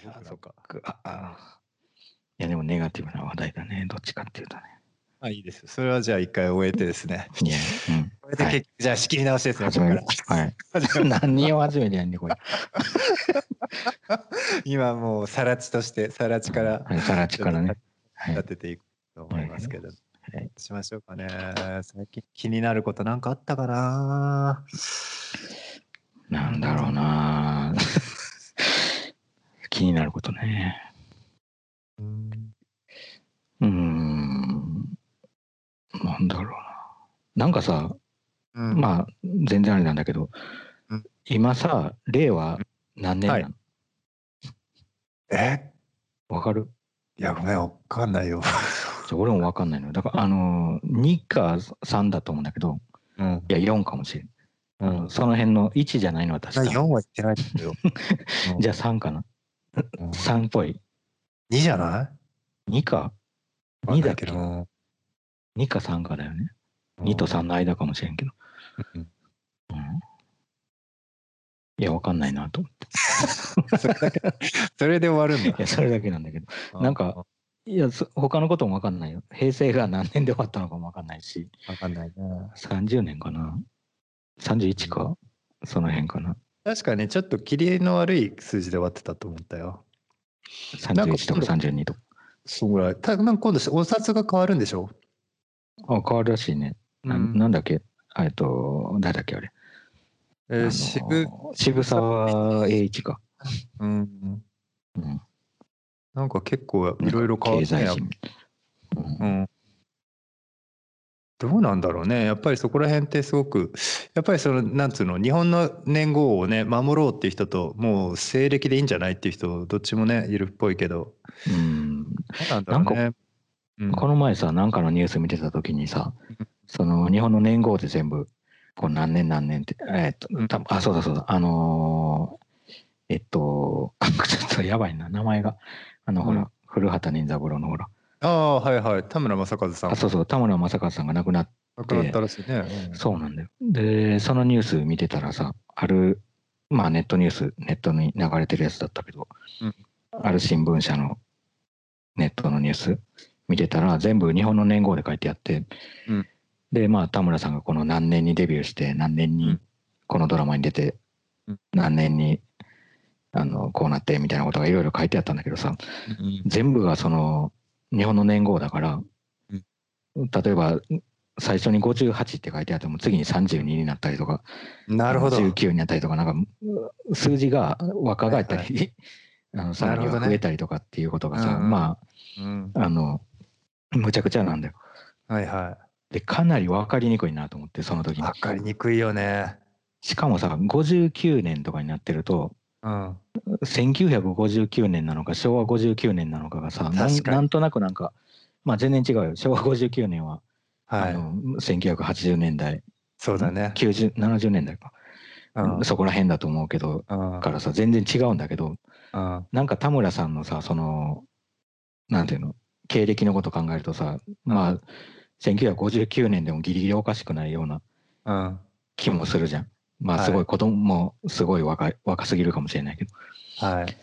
すごくなんか。ああいや、でもネガティブな話題だね。どっちかっていうとね。あ、いいです。それはじゃあ一回終えてですね。いや、うん。これで結局、じゃあ仕切り直しですね。始め。はい。何を始めてやんねん、これ。今もう、さら地として、さら地からはい、さらちからね。はい立。てていくと思いますけど。はいしましょうかね。最近気になることなんかあったかな？なんだろうな気になることね。うんうーん。なんだろうな。なんかさ、うんまあ、全然あれなんだけどうん、今さ、令和何年なの？え？わかる？いや、ごめん、わかんないよ。俺もわかんないのよ。だから、あの、2か3だと思うんだけど、うん。いや、4かもしれん。うん。その辺の1じゃないのは確4か。は言ってないけど。じゃあ3かな。うん3っぽい。2じゃない？2かわかん ?2 ないだっけど。?2 か3かだよね。2と3の間かもしれんけど。うんうん。いや、わかんないなと思って。それだけそれで終わるんだい。や、それだけなんだけど。なんか、いや、そ他のこともわかんないよ。平成が何年で終わったのかもわかんないし、わかんないね。30年かな ?31 か？その辺かな確かにちょっと切りの悪い数字で終わってたと思ったよ。なんか ?31 とか32とか。そうぐらい。たなんか今度お札が変わるんでしょ？あ、変わるらしいね。なうんなんだっけ？えっと、誰だっけあれ？えー、渋、渋沢栄一か。うん。うん。なんか結構いろいろ変わってね経済。人。うんうん。どうなんだろうね。やっぱりそこら辺ってすごく、やっぱりその、なんつうの、日本の年号をね、守ろうっていう人と、もう西暦でいいんじゃないっていう人、どっちもね、いるっぽいけど、うん。なんだろうね。うんこの前さ、なんかのニュース見てた時にさうん、その日本の年号で全部、こう何年何年って、えっと、たあ、そうだそうだ、あのーえっと、ちょっとやばいな、名前が。あの、ほうんら、古畑任三郎のほら。ああ、はいはい。田村正和さん。あ、そうそう、田村正和さんが亡くなっ亡くなったらしいね。うんそうなんだよ。で、そのニュース見てたらさ、ある、まあネットニュース、ネットに流れてるやつだったけど、うんある新聞社のネットのニュース見てたら、全部日本の年号で書いてあって、うんで、まあ田村さんがこの何年にデビューして、何年にうんこのドラマに出て、うん何年にあのこうなってみたいなことがいろいろ書いてあったんだけどさ、うん全部がその日本の年号だから、うん例えば最初に58って書いてあっても次に32になったりとかなるほど。19になったりとかなんか数字が若返ったり、あのさらに増えたりとかっていうことがさ、うんうんまうん。ああのむちゃくちゃなんだよ。はいはでかなり分かりにくいなと思ってその時い。にわかりにくいよね。しかもさ59年とかになってるとうん。1959年なのか昭和59年なのかがさなんとなくなんかまあ全然違うよ昭和59年ははい。あの1980年代そうだね。90 70年代か、うん。そこら辺だと思うけどうん。からさ全然違うんだけどうん。なんか田村さんのさそのなんていうの経歴のこと考えるとさまあ1959年でもギリギリおかしくないようなうん。気もするじゃん。まはい。あすごい子供もすごい若い若すぎるかもしれないけど。だはい。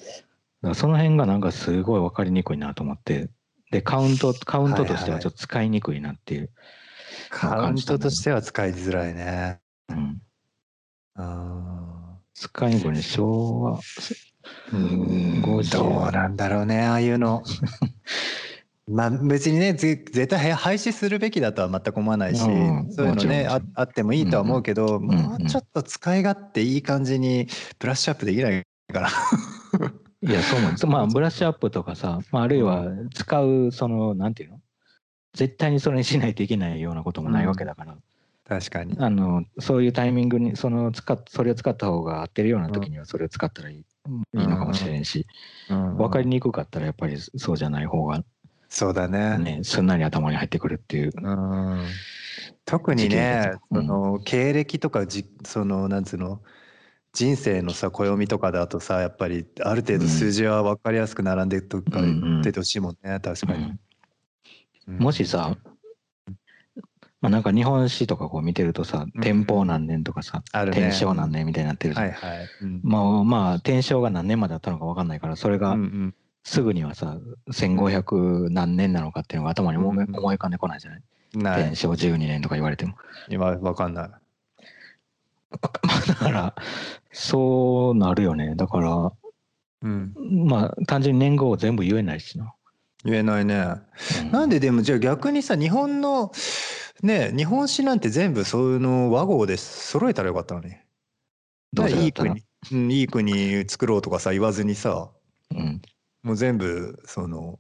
その辺がなんかすごい分かりにくいなと思ってでカウントカウントとしてはちょっと使いにくいなっていう、カウントとしては使いづらいね。うん、うん。使いにくいね。昭和うん。50どうなんだろうね、ああいうの。まあ別にね、ぜ絶対廃止するべきだとは全く思わないし、うんそういうのねあもちろん。あってもいいとは思うけど、んもうちょっと使い勝手いい感じにブラッシュアップできないかな。いやそう思う。まあブラッシュアップとかさ、まあ、あるいは使うそのなんていうの？絶対にそれにしないといけないようなこともないわけだから、確かに。あのそういうタイミングにその使っそれを使った方が合ってるような時にはそれを使ったらいい,、いいのかもしれんし、うん。分かりにくかったらやっぱりそうじゃない方がそうだね。ねすんなり頭に入ってくるっていう。うん。特にねその経歴とかじそのなんつうの？人生のさ暦とかだとさやっぱりある程度数字は分かりやすく並んでとかうんうん出てほしいもんね確かに、うん。もしさまあなんか日本史とかこう見てるとさうん。天保何年とかさ、あるね。天正何年みたいになってるじゃん、はいはい。うん。まあまあ天正が何年まであったのか分かんないからそれがうんうんすぐにはさ1500何年なのかっていうのが頭に思い浮かんでこないじゃない、ない天。正12年とか言われても今わかんない。ま あだからそうなるよねだからうん。まあ単純に年号を全部言えないしな、言えないね。うんなんででもじゃあ逆にさ日本のね日本史なんて全部そういうの和合で揃えたらよかったのに。どういい国、うん、いい国作ろうとかさ言わずにさうんもう全部その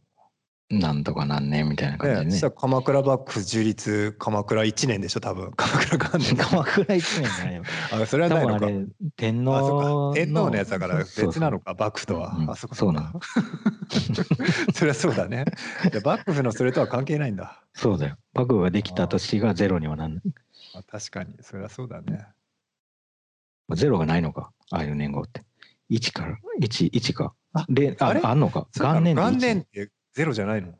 なんとか何年みたいな感じでね、鎌倉幕府樹立鎌倉1年でしょ多分。鎌倉元年。鎌倉一年じゃないよ。あそれはないのか。天皇天皇のやつだから別なのか幕府とは、うんあそこそうなの。それはそうだね。幕府のそれとは関係ないんだ。そうだよ。幕府ができた年がゼロにはなんない。あ確かに。それはそうだね。ゼロがないのか。ああいう年号って。1から11かあでああんのか？元年って1元年ってゼロじゃないの？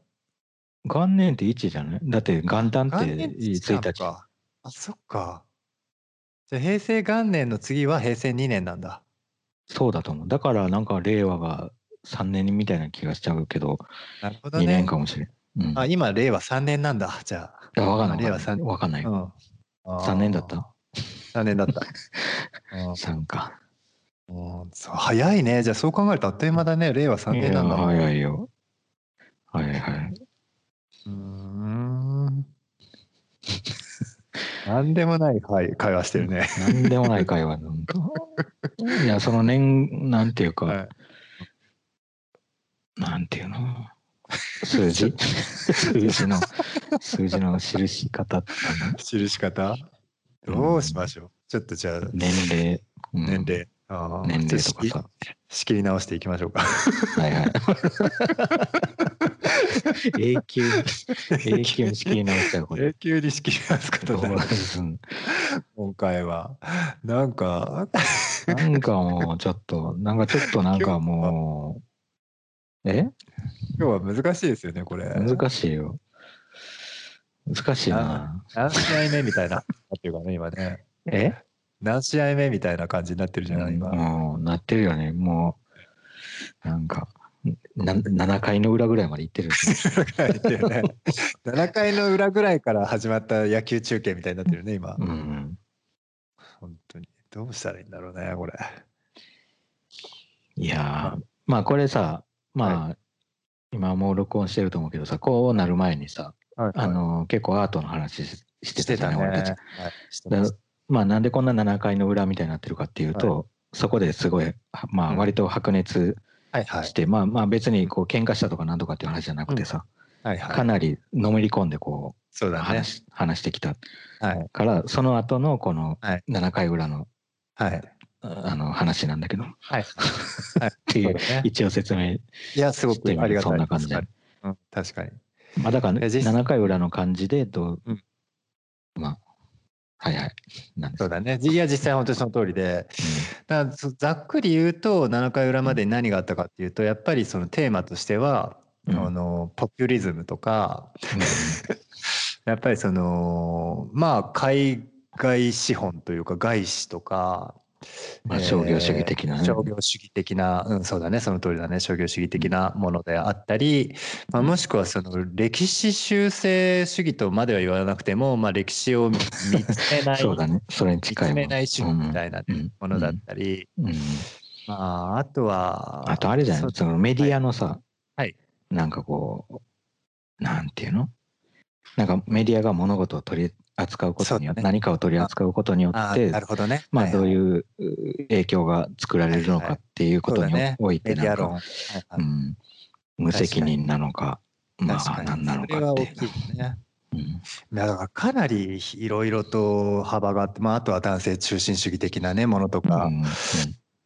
元年って1じゃない？だって元旦って元年って1日か。あそっか。じゃあ平成元年の次は平成2年なんだ。そうだと思う。だからなんか令和が3年みたいな気がしちゃうけど2なるほどね。年かもしれん、うん、あ今令和3年なんだ。じゃあ。いやわかんない。令和わかんない3わかんない。うん。3年だった？3年だった。うん。3か。うんそう早いね。じゃあそう考えるとあっという間だね。令和3年なんだ。いや早いよはいはいうーん。なんでもない会会話してるね。なんでもない会話なんかいやその年なんていうか、はいなんていうの？数字？数字の数字の記し方っていうの？記し方？どうしましょう。ちょっとじゃあ年齢、うん年齢。あー年齢とかさ。仕切り直していきましょうか。はいはい。永久永久に仕切り直しちゃうこれ永久に仕切り直すことになるうん今回は。なんか、なんかもうちょっとなんかちょっとなんかもう。え？今日は難しいですよね、これ。難しいよ。難しいな。何試合目みたいな。っていうかね、今ね。え？何試合目みたいな感じになってるじゃない、今。もうなってるよね。もうなんかな7回の裏ぐらいまで行ってる7 回の裏ぐらいから始まった野球中継みたいになってるね、今。うん本当に。どうしたらいいんだろうね、これ。いやーまあこれさまあ、今もう録音してると思うけどさこうなる前にさ、あの結構アートの話ししてたじゃない俺たち。はいまあなんでこんな7回の裏みたいになってるかっていうと、そこですごいまあうん。割と白熱はいはい。して、まあまあ別にこう喧嘩したとかなんとかっていう話じゃなくてさ、はいはい。かなりのめり込んでこうそうだね。話,、話してきた。はい。からその後のこのはい。7回裏のはい。あの話なんだけど。っはい。ていう一応説明いや、すごくありがたい。そんな感じで。確かにうん確かに。まあだからいや実7回裏の感じでどう、うん。まあはいはい。そうだね。いや、実際本当にその通りで、だからそざっくり言うと、7回裏までに何があったかっていうと、やっぱりそのテーマとしては、うん。あのポピュリズムとか、やっぱりその、まあ、海外資本というか、外資とか、まあ商業主義的なね。えー商業主義的な、うん、そうだね、その通りだね、商業主義的なものであったり、まあ、もしくはその歴史修正主義とまでは言わなくても、まあ、歴史を 見つめない、そうだね。それに近い見つめない主義みたいなうんものだったり、うん。うん。まあ、あとは、あとあれじゃない？そのメディアのさ、はい。なんかこうなんていうの？なんかメディアが物事を取り扱うことによって、何かを取り扱うことによってなるほどね。まあどうういうう影響が作られるのかっていうことにおいてな。か、無責任なのかまあ何なのかっていうん。だからかなりいろいろと幅があって、まあ、あとは男性中心主義的なねものとか、うん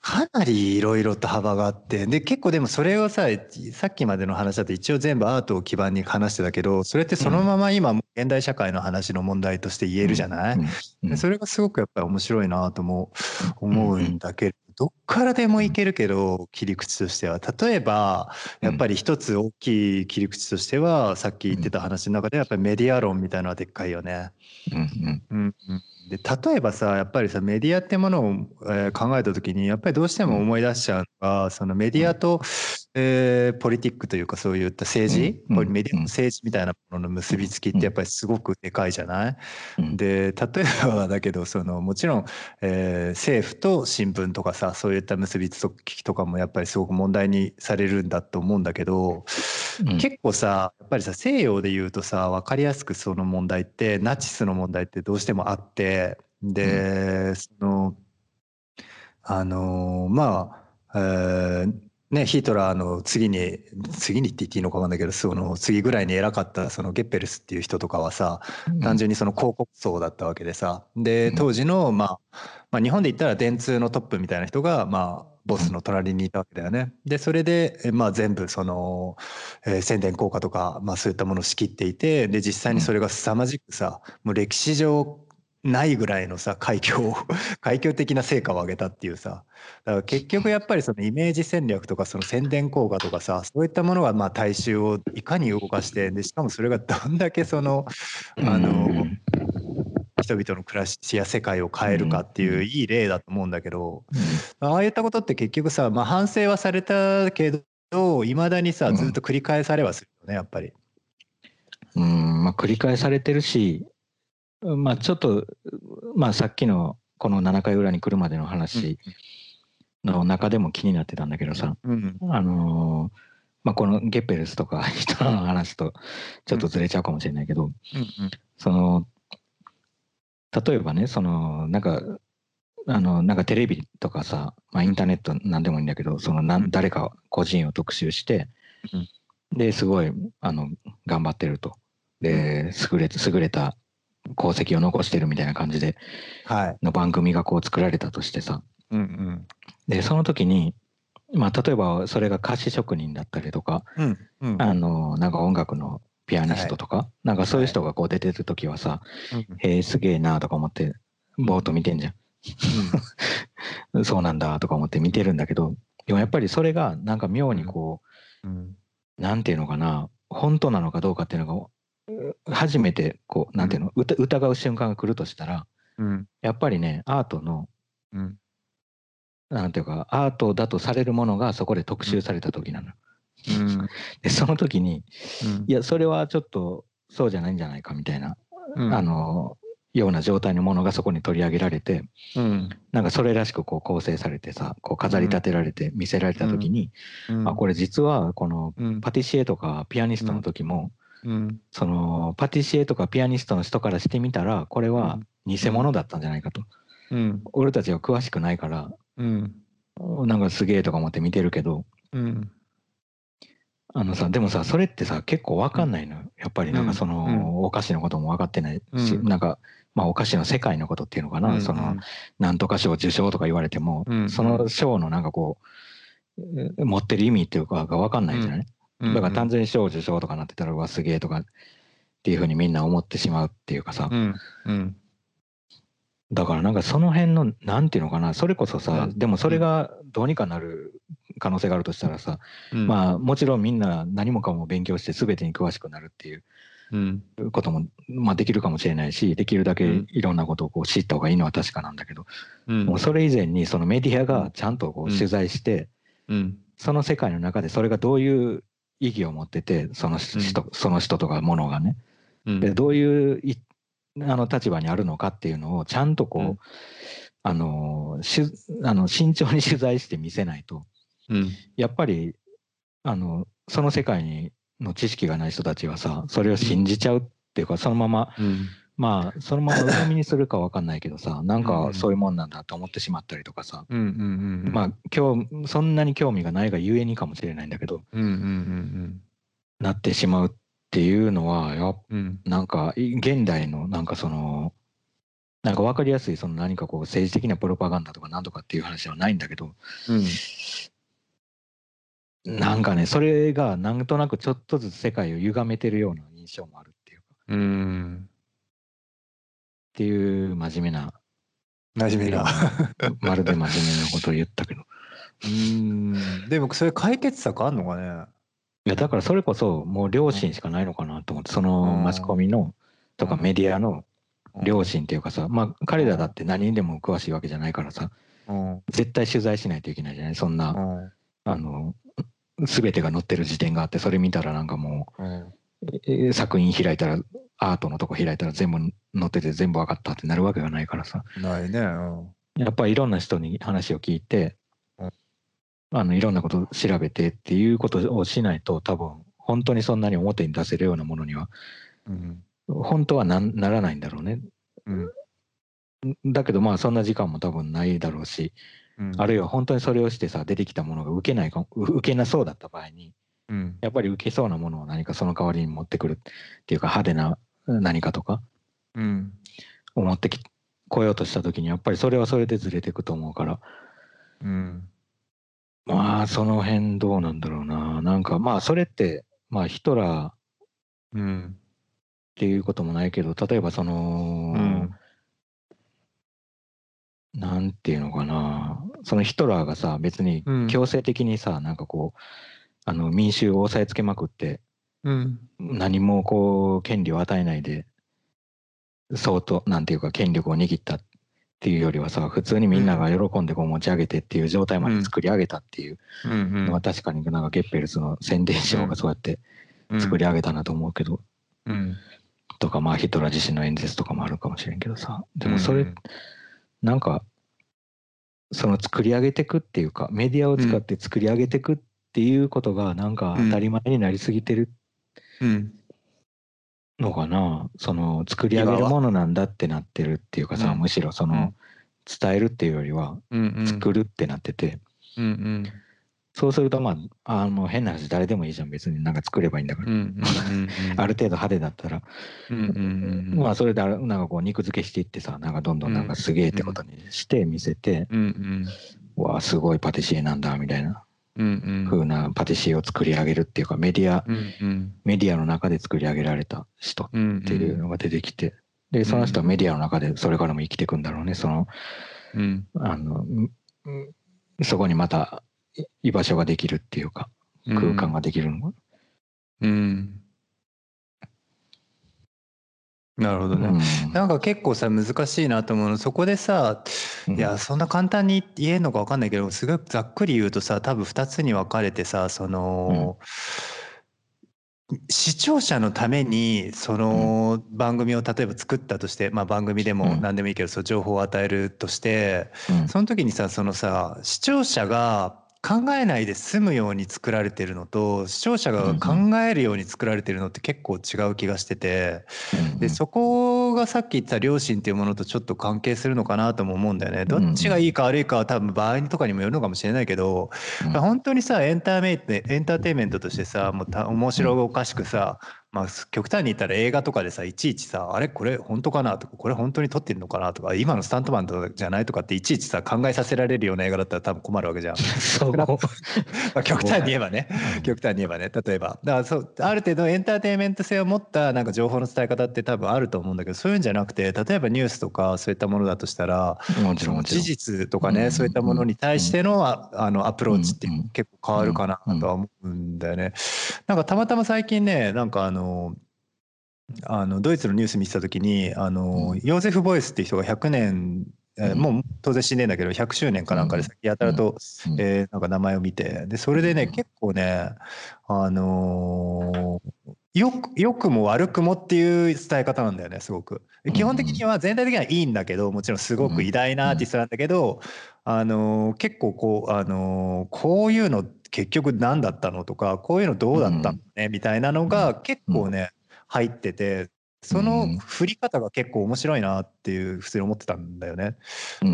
かなりいろいろと幅があってで結構でもそれをささっきまでの話だと一応全部アートを基盤に話してたけどそれってそのまま今も現代社会の話の問題として言えるじゃない、うん。うん。でそれがすごくやっぱり面白いなとも思うんだけれどっからでもいけるけど、切り口としては。例えば、やっぱり一つ大きい切り口としては、さっき言ってた話の中で、やっぱりメディア論みたいなのはでっかいよね。うんうんうんうんで例えばさやっぱりさメディアってものを、えー考えた時にやっぱりどうしても思い出しちゃうのが、そのメディアと、えーポリティックというかそういった政治、うん。うん。メディアと政治みたいなものの結びつきってやっぱりすごくでかいじゃない、うん。で例えばだけどそのもちろん、えー政府と新聞とかさそういった結びつきとかもやっぱりすごく問題にされるんだと思うんだけど、うん。結構さやっぱりさ西洋で言うとさ分かりやすくその問題ってナチスの問題ってどうしてもあってで、そのあのまあ、えーね、ヒトラーの次に次にって言っていいのか分かんないけどその次ぐらいに偉かったそのゲッペルスっていう人とかはさ単純にその広告層だったわけでさ。でうん。当時の、まあ、まあ日本で言ったら電通のトップみたいな人がまあボスの隣にいたわけだよね。でそれで、えまあ、全部その、えー宣伝効果とか、まあ、そういったものを仕切っていてで実際にそれが凄まじくさもう歴史上ないぐらいのさ快挙を 快挙的な成果を上げたっていうさ。だから結局やっぱりそのイメージ戦略とかその宣伝効果とかさそういったものがまあ大衆をいかに動かしてでしかもそれがどんだけそのあの、うん人々の暮らしや世界を変えるかっていういい例だと思うんだけど、ああいったことって結局さ、まあ、反省はされたけどいまだにさうん。ずっと繰り返されはするよねやっぱり。うん。まあ繰り返されてるしまあちょっとまあさっきのこの7回裏に来るまでの話の中でも気になってたんだけどさ、うん。あのーまあこのゲッペルスとか 人の話とちょっとずれちゃうかもしれないけど、その例えばねそのなんかあのなんかテレビとかさ、まあ、インターネットなんでもいいんだけどそのなうん。ん誰か個人を特集して、うん。ですごいあの頑張ってると。で優れ優れた功績を残してるみたいな感じではい。の番組がこう作られたとしてさ。うんでその時にまあ例えばそれが歌詞職人だったりとかうんうん。あのなんか音楽のピアニストとか、なんかそういう人がこう出てる時はさ、へえすげえなとか思ってぼーっと見てんじゃん。そうなんだとか思って見てるんだけどでもやっぱりそれがなんか妙にこうん。うなんていうのかな本当なのかどうかっていうのがう初めてこうなんていうの疑疑う瞬間が来るとしたらうん。やっぱりねアートのうん。なんていうかアートだとされるものがそこで特集された時なの。うん。でその時にうん。いやそれはちょっとそうじゃないんじゃないかみたいな、うん。あのような状態のものがそこに取り上げられてうん。なんかそれらしくこう構成されてさこう飾り立てられて見せられた時に、うん。あこれ実はこのうん。パティシエとかピアニストの時も、うん。そのパティシエとかピアニストの人からしてみたらこれは偽物だったんじゃないかと、うん。俺たちは詳しくないからうん。なんかすげえとか思って見てるけど。うん。あのさでもさそれってさ結構わかんないのよ。やっぱりなんかその、うん。お菓子のことも分かってないし、うん。なんかまあお菓子の世界のことっていうのかな、うん。そのなんとか賞受賞とか言われても、うん。その賞のなんかこうえー持ってる意味っていうかが分かんないじゃない、うんだから単純に賞受賞とかなってたらうわすげえとかっていうふうにみんな思ってしまうっていうかさ、うんうん。だからなんかその辺のなんていうのかなそれこそさ、うん。でもそれがどうにかなる可能性があるとしたらさ、うん。まあもちろんみんな何もかも勉強して全てに詳しくなるっていううん。ことも、まあ、できるかもしれないしできるだけうん。いろんなことをこう知った方がいいのは確かなんだけど、うん。もうそれ以前にそのメディアがちゃんとこううん。取材して、うん。その世界の中でそれがどういう意義を持っててその人,、その人とかものがね。うん。でどういういあの立場にあるのかっていうのをちゃんとこう、うん。あのしあの慎重に取材して見せないと。うん。やっぱりあのその世界にの知識がない人たちはさそれを信じちゃうっていうかそのままうんまあそのまま鵜呑みにするか分かんないけどさなんうかんそういうもんなんだと思ってしまったりとかさ、まあ今日そんなに興味がないがゆえにかもしれないんだけどなってしまうっていうのはやっうんうん。なんかい現代のなんかそのなんか分かりやすいその何かこう政治的なプロパガンダとかなんとかっていう話はないんだけどうん。なんかねそれがなんとなくちょっとずつ世界を歪めてるような印象もあるっていうか。っうんていう真面目な。真面目な。まるで真面目なことを言ったけど。うん。でもそれ解決策あんのかね？いやだからそれこそもう両親しかないのかなと思ってそのマスコミのとかメディアの両親っていうかさまあ彼らだって何にでも詳しいわけじゃないからさ絶対取材しないといけないじゃない？そんなあの全てが載ってる時点があってそれ見たらなんかもう作品開いたらアートのとこ開いたら全部載ってて全部分かったってなるわけがないからさ。ないね、やっぱりいろんな人に話を聞いてあのいろんなことを調べてっていうことをしないと多分本当にそんなに表に出せるようなものには、うん、本当はなならないんだろうね。うん、だけどまあそんな時間も多分ないだろうし、うん、あるいは本当にそれをしてさ出てきたものが受けないか受けなそうだった場合に、うん、やっぱり受けそうなものを何かその代わりに持ってくるっていうか派手な何かとか、うん、を持ってき来ようとした時にやっぱりそれはそれでずれていくと思うから。うんまあ、その辺どうなんだろうな。なんか、まあ、それって、まあ、ヒトラーっていうこともないけど、例えばその、うん、なんていうのかな。そのヒトラーがさ、別に強制的にさ、うん、なんかこう、あの民衆を押さえつけまくって、うん、何もこう、権利を与えないで、相当、なんていうか、権力を握ったっていうよりはさ普通にみんなが喜んでこう持ち上げてっていう状態まで作り上げたっていうのは確かになんかゲッペルスの宣伝書がそうやって作り上げたなと思うけど、うん、とかまあヒトラー自身の演説とかもあるかもしれんけどさ。でもそれなんかその作り上げてくっていうかメディアを使って作り上げてくっていうことがなんか当たり前になりすぎてるのかなその作り上げるものなん。だってなってるっていうかさ、むしろその、伝えるっていうよりは作るってなってて、うん。うん、そうするとまああの変な話誰でもいいじゃん。別になん。か作ればいいん。だから、ある程度派手だったら、まあそれでなん。かこう肉付けしていってさなん。かどん。どん。なん。かすげえってことにして見せて、うん。うん、わあすごいパティシエなん。だみたいな風なパティシエを作り上げるっていうかメディア、うんうん、メディアの中で作り上げられた人っていうのが出てきて、でその人はメディアの中でそれからも生きていくんだろうね。その、うん、あのそこにまた居場所ができるっていうか空間ができるのが。うんなるほどね、うん、なんか結構さ難しいなと思うの。そこでさいやそんな簡単に言えるのか分かんないけどすごいざっくり言うとさ多分2つに分かれてさその、うん、視聴者のためにその番組を例えば作ったとして、まあ、番組でも何でもいいけど、そう情報を与えるとして、その時にさそのさ視聴者が考えないで済むように作られてるのと視聴者が考えるように作られてるのって結構違う気がしててでそこがさっき言った良心っていうものとちょっと関係するのかなとも思うんだよね。どっちがいいか悪いかは多分場合とかにもよるのかもしれないけど本当にさエンターメイエンターテインメントとしてさもう面白おかしくさまあ、極端に言ったら映画とかでさいちいちさあれこれ本当かなとかこれ本当に撮ってるのかなとか今のスタントマンじゃないとかっていちいちさ考えさせられるような映画だったら多分困るわけじゃん。そうまあ極端に言えばね極端に言えばね例えばだからそうある程度エンターテインメント性を持ったなんか情報の伝え方って多分あると思うんだけどそういうんじゃなくて例えばニュースとかそういったものだとしたらもちろん事実とかね、そういったものに対してのああのアプローチって結構変わるかなとは思うんだよね。なんかたまたま最近ねなんかあのあのドイツのニュース見てた時にあの、ヨーゼフ・ボイスっていう人が100年えー、もう当然死んでんだけど100周年かなんかで先やたらと、うん、えー、なんか名前を見てでそれでね、結構ねあのー、よくよくも悪くもっていう伝え方なんだよねすごく。基本的には全体的にはいいんだけどもちろんすごく偉大なアーティストなんだけど、あの結構こう、あのこういうの結局何だったのとかこういうのどうだったのね、みたいなのが結構ね、入っててその振り方が結構面白いなっていう普通に思ってたんだよね。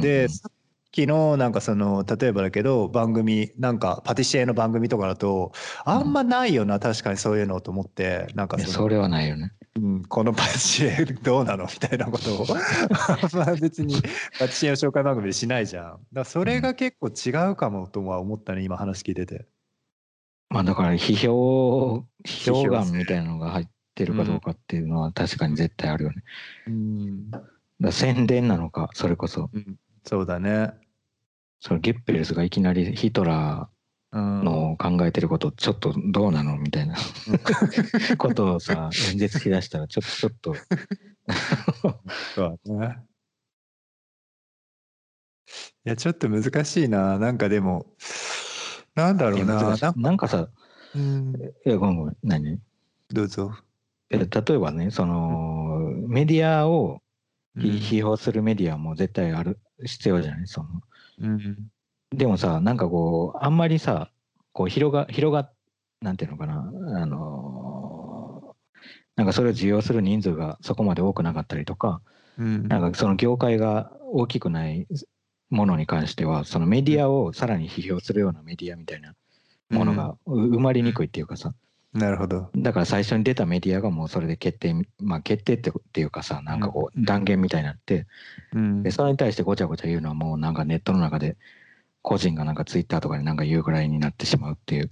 でさっきのなんかその例えばだけど番組なんかパティシエの番組とかだとあんまないよな確かにそういうのと思ってなんかそれはないよね。うん、このパティシエどうなの？みたいなことを まあ別にパティシエの紹介番組でしないじゃん。だそれが結構違うかもとは思ったね今話聞いてて。まあだから批評批評眼みたいなのが入ってるかどうかっていうのは確かに絶対あるよね。うん、だ宣伝なのかそれこそ、うん、そうだね。そのゲッペルスがいきなりヒトラーの考えてることちょっとどうなの？みたいな。ことをさ 演説しだしたらちょっと。ちょっと。いやちょっと難しいな。なんかでもなんだろうな。なんかさ、うん、いやごめんごめん何？どうぞ。例えばねそのメディアを批評するメディアも絶対ある必要じゃない？その、うん、でもさなんかこうあんまりさこう広が広がなんていうのかなあのなんかそれを受容する人数がそこまで多くなかったりとか、うん、なんかその業界が大きくないものに関してはそのメディアをさらに批評するようなメディアみたいなものが生まれにくいっていうかさ、なるほど。だから最初に出たメディアがもうそれで決定まあ決定ってっていうかさなんかこう断言みたいになって、うん、でそれに対してごちゃごちゃ言うのはもうなんかネットの中で個人がなんかツイッターとかでなんか言うぐらいになってしまうっていう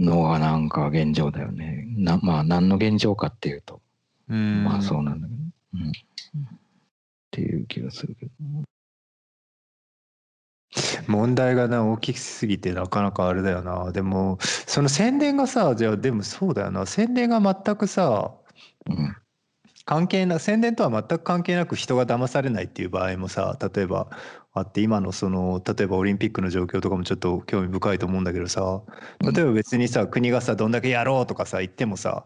のはなんか現状だよね。なまあ何の現状かっていうと、うん、まあそうなんだけど、うん、っていう気がするけど。問題がな大きすぎてなかなかあれだよな。でもその宣伝がさじゃあでもそうだよな。宣伝が全くさ、うん、関係な宣伝とは全く関係なく人が騙されないっていう場合もさ例えばあって今のその例えばオリンピックの状況とかもちょっと興味深いと思うんだけどさ例えば別にさ国がさどんだけやろうとかさ言ってもさ、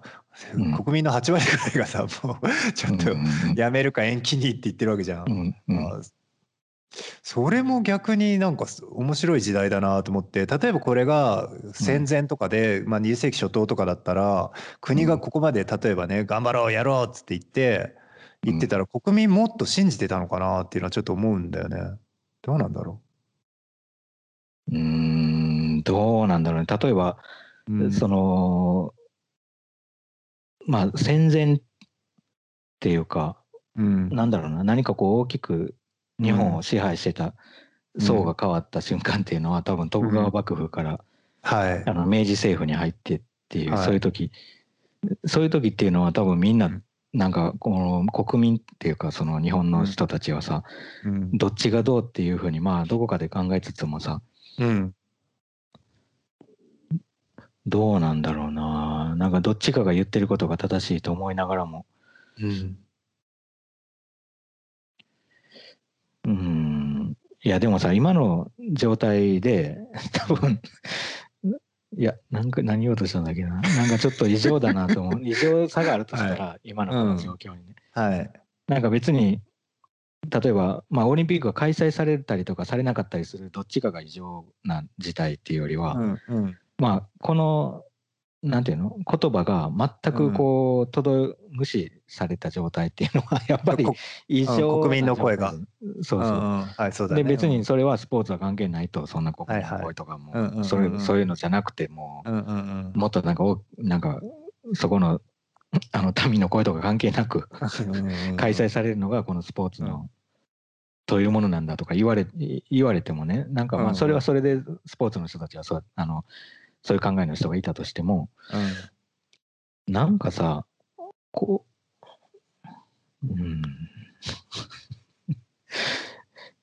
うん、国民の8割ぐらいがさ もうちょっとやめるか延期にって言ってるわけじゃん。うんうん。それも逆になんか面白い時代だなと思って例えばこれが戦前とかで、まあ、20世紀初頭とかだったら国がここまで例えばね頑張ろうやろうっつって言って言ってたら国民もっと信じてたのかなっていうのはちょっと思うんだよね。どうなんだろう？うんどうなんだろうね。例えば、うん、そのまあ戦前っていうか、うん、なんだろうな。何かこう大きく日本を支配してた層が変わった瞬間っていうのは多分徳川幕府から、はい、あの明治政府に入ってっていう、そういう時。そういう時っていうのは多分みんななんかこの国民っていうかその日本の人たちはさ、どっちがどうっていうふうにまあどこかで考えつつもさ、うん、どうなんだろうな。なんかどっちかが言ってることが正しいと思いながらも、うん、うん。いや、でもさ、今の状態で、多分、いや、なんか何言おうとしたんだっけな？なんかちょっと異常だなと思う。異常さがあるとしたら、はい、今のこの状況にね、うん。はい。なんか別に、例えば、まあ、オリンピックが開催されたりとかされなかったりするどっちかが異常な事態っていうよりは、うんうん、まあこのなんていうの？言葉が全くこう、届無視された状態っていうのは やっぱり異常国民の声が。そうそう,、はいそうだで別にそれはスポーツは関係ないとそんな国民の声とかもそういうのじゃなくても、もっとなんかおなんかそこのあの民の声とか関係なく開催されるのがこのスポーツの、というものなんだとか言われ言われてもねなんかまあそれはそれでスポーツの人たちはそうあのそういう考えの人がいたとしても、うん、なんかさこううん。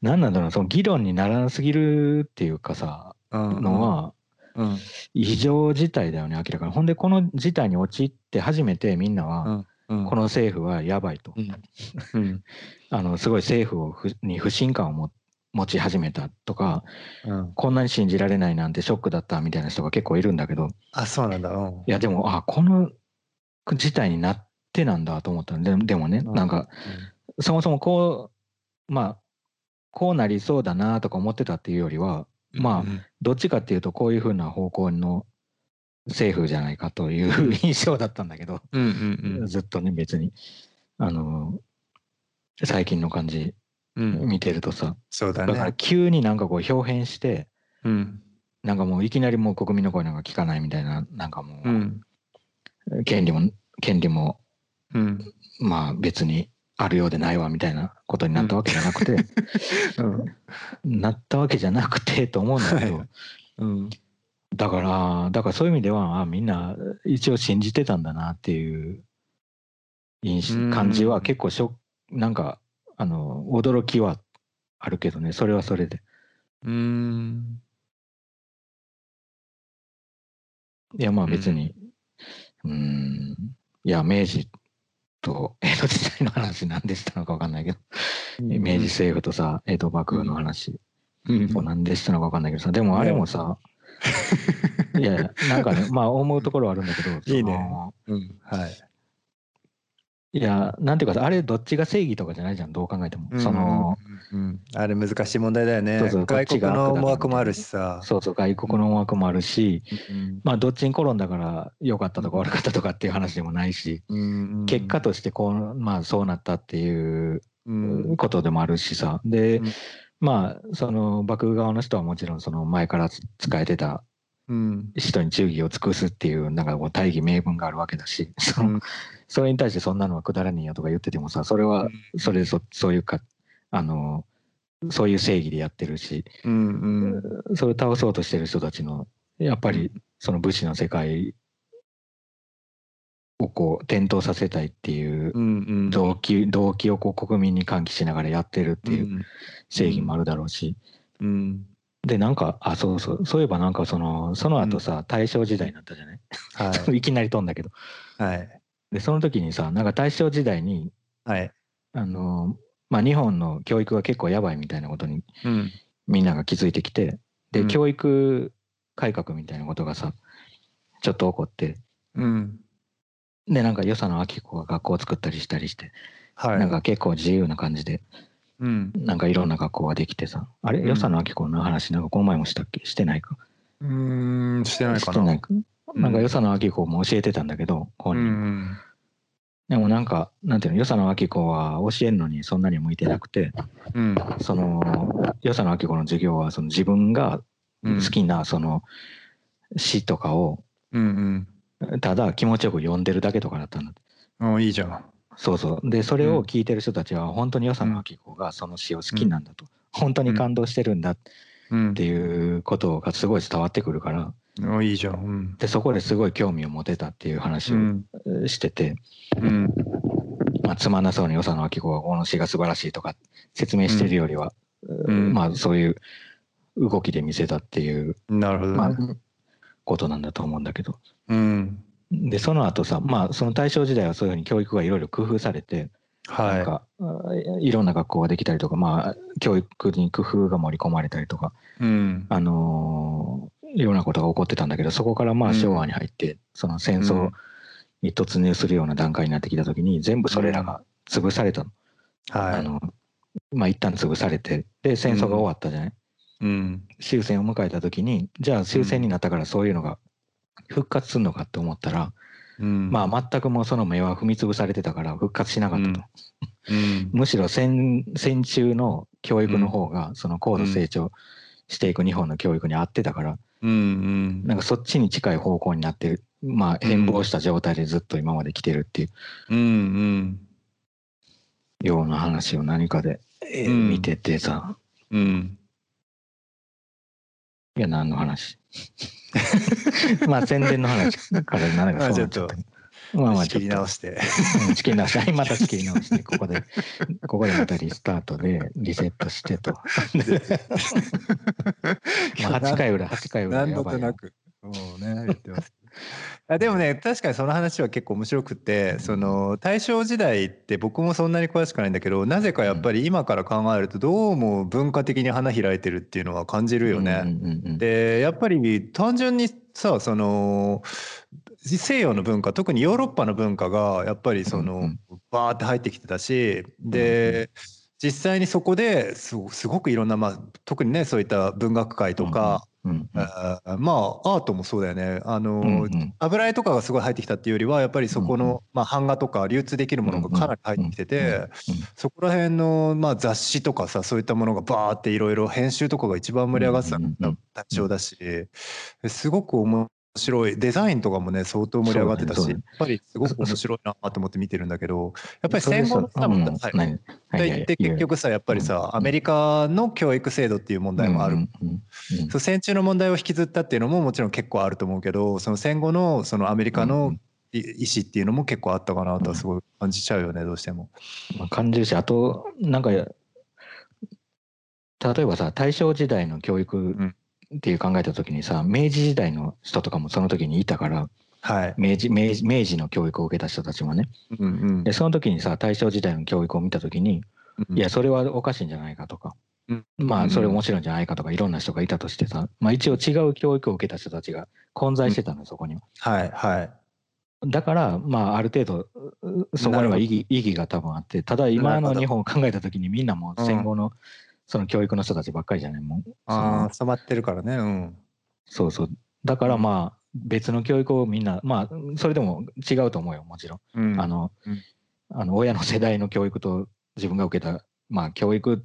何なんだろうその議論にならなすぎるっていうかさ、うんのは、うん、異常事態だよね明らかに。ほんでこの事態に陥って初めてみんなは、この政府はやばいと、うん、あのすごい政府をに不信感を持っ持ち始めたとか、うん、こんなに信じられないなんてショックだったみたいな人が結構いるんだけどあそうなんだ、うん、いやでもあこの事態になってなんだと思ったででもね、うん、なんか、そもそもこうまあこうなりそうだなとか思ってたっていうよりは、まあどっちかっていうとこういうふうな方向の政府じゃないかという印象だったんだけど、ずっとね別にあの最近の感じ見てるとさ、そうだね。だから急になんかこう表変して、うん、なんかもういきなりもう国民の声なんか聞かないみたいな、なんかもう、うん、権利も、権利も、うん、まあ別にあるようでないわみたいなことになったわけじゃなくて、うん、なったわけじゃなくてと思うんだけど、はい、うん、だからだからそういう意味ではあみんな一応信じてたんだなっていう感じは結構ショックなんかあの驚きはあるけどね。それはそれで。うん。いやまあ別にうん。いや明治と江戸時代の話なんでしたのか分かんないけど、明治政府とさ江戸幕府の話。をなんでしたのか分かんないけど。さでもあれもさ、いやいやなんかねまあ思うところはあるんだけどいいね、うん、はいいや、なんていうか、あれ、どっちが正義とかじゃないじゃん、どう考えても。その、うん、あれ、難しい問題だよね。そうそう外国の思惑もあるしさ。そうそう、外国の思惑もあるし、うん、まあ、どっちに転んだから良かったとか悪かったとかっていう話でもないし、うん、結果としてこう、まあ、そうなったっていうことでもあるしさ。で、まあ、その、幕府側の人はもちろん、その前から使えてた人に忠義を尽くすっていうなんかこう大義名分があるわけだし、そのそれに対してそんなのはくだらねえよとか言っててもさそれはそれそそういうかあのそういう正義でやってるし、うんうん、それを倒そうとしてる人たちのやっぱりその武士の世界をこう点灯させたいっていう動機,、動機をこう国民に喚起しながらやってるっていう正義もあるだろうし、うん、うん、でなんかあそうそう。そういえばなんかそのその後さ、大正時代になったじゃない、はい、いきなり飛んだけど、はい、でその時にさなんか大正時代に、はい、あのまあ日本の教育が結構やばいみたいなことに、うん、みんなが気づいてきてで、うん、教育改革みたいなことがさちょっと起こって、うん、でなんか与謝野明子が学校を作ったりしたりして、はい、なんか結構自由な感じで。うん、なんかいろんな学校ができてさ。あれ、与謝野明子の話なんかこの前もしたっけ？してないか？うんしてないかな。してないか？なんか与謝野明子も教えてたんだけど、本人。うん、でもなんか、なんていうの、与謝野明子は教えるのにそんなに向いてなくて、うん、その、与謝野明子の授業はその自分が好きなその詩とかを、うんうん、ただ気持ちよく読んでるだけとかだったんだあいいじゃん。そうそう。で、それを聞いてる人たちは本当に与謝野明子がその詩を好きなんだと、本当に感動してるんだっていうことがすごい伝わってくるから、あいいじゃん、うん、でそこですごい興味を持てたっていう話をしてて、うん。まあ、つまんなそうに与謝野明子がこの詩が素晴らしいとか説明してるよりは、うん、まあそういう動きで見せたっていう、なるほど、ね、まあ、ことなんだと思うんだけど、うん、でその後さまあその大正時代はそういうふうに教育がいろいろ工夫されて、はい、なんかいろんな学校ができたりとかまあ教育に工夫が盛り込まれたりとか、うん、あのようなことが起こってたんだけどそこからまあ昭和に入って、その戦争に突入するような段階になってきた時に全部それらが潰されたの。はい、あのまあ一旦潰されてで戦争が終わったじゃない、うん、終戦を迎えた時にじゃあ終戦になったからそういうのが復活するのかって思ったら、うん、まあ全くもうその目は踏み潰されてたから復活しなかったと。うん、むしろ戦戦中の教育の方がその高度成長していく日本の教育に合ってたから、うん。うん、なんかそっちに近い方向になってるまあ変貌した状態でずっと今まで来てるっていう、ような話を何かで、えー、見ててさ、うん、いや何の話？まあ宣伝の話から何かそうなっちゃった。まあまあ、仕切り直して。仕切り直して、また仕切り直して、ここで、ここでまたリスタートでリセットしてと。まあ8回裏、8回裏。何度となく、もうね、言ってます。あでもね確かにその話は結構面白くてその大正時代って僕もそんなに詳しくないんだけどなぜかやっぱり今から考えるとどうも文化的に花開いてるっていうのは感じるよね。でやっぱり単純にさその西洋の文化特にヨーロッパの文化がやっぱりその、バーって入ってきてたしで、実際にそこですごくいろんな、まあ、特にねそういった文学界とか、うんうん、あまあアートもそうだよね。あの、うんうん、油絵とかがすごい入ってきたっていうよりはやっぱりそこの、うんうん、まあ、版画とか流通できるものがかなり入ってきてて、そこら辺の、まあ、雑誌とかさそういったものがバーっていろいろ編集とかが一番盛り上がってたのが対象だしすごく面白い。デザインとかもね相当盛り上がってたし、ね、やっぱりすごく面白いなと思って見てるんだけどやっぱり戦後のさ、うんはい、で結局さやっぱりさ、アメリカの教育制度っていう問題もある、そう戦中の問題を引きずったっていうのももちろん結構あると思うけどその戦後のそのアメリカの意思っていうのも結構あったかなとはすごい感じちゃうよね、どうしても。まあ、感じるしあとなんか例えばさ大正時代の教育っていう考えた時にさ明治時代の人とかもその時にいたから、はい、明治明治明治の教育を受けた人たちもね、うんうん、でその時にさ大正時代の教育を見た時に、うん、いやそれはおかしいんじゃないかとか、うん、まあそれ面白いんじゃないかとかいろんな人がいたとしてさ、まあ、一応違う教育を受けた人たちが混在してたの、そこに。は。はいはい。だから、まあ、ある程度そこには意義意義が多分あってただ今の日本を考えた時にみんなも戦後のその教育の人たちばっかりじゃない。もん。ああ染まってるからね。うん。そうそう。だからまあ別の教育をみんなまあそれでも違うと思うよもちろん。うん、あの、うん、あの親の世代の教育と自分が受けたまあ教育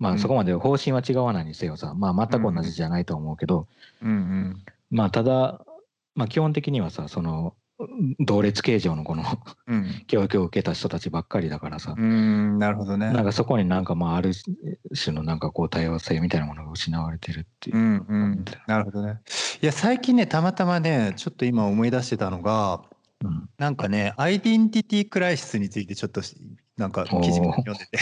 まあそこまで方針は違わないにせよさ、まあ全く同じじゃないと思うけど、うんうん、まあただ、まあ基本的にはさ、その同列形状のこのうん、教育を受けた人たちばっかりだからさうんなるほどね。なんかそこになんかまあある種のなんかこう多様性みたいなものが失われてるっていう、うんうん、なるほどね。いや最近ねたまたまねちょっと今思い出してたのが、うん、なんかねアイデンティティクライシスについてちょっとなんか記事も読んでて。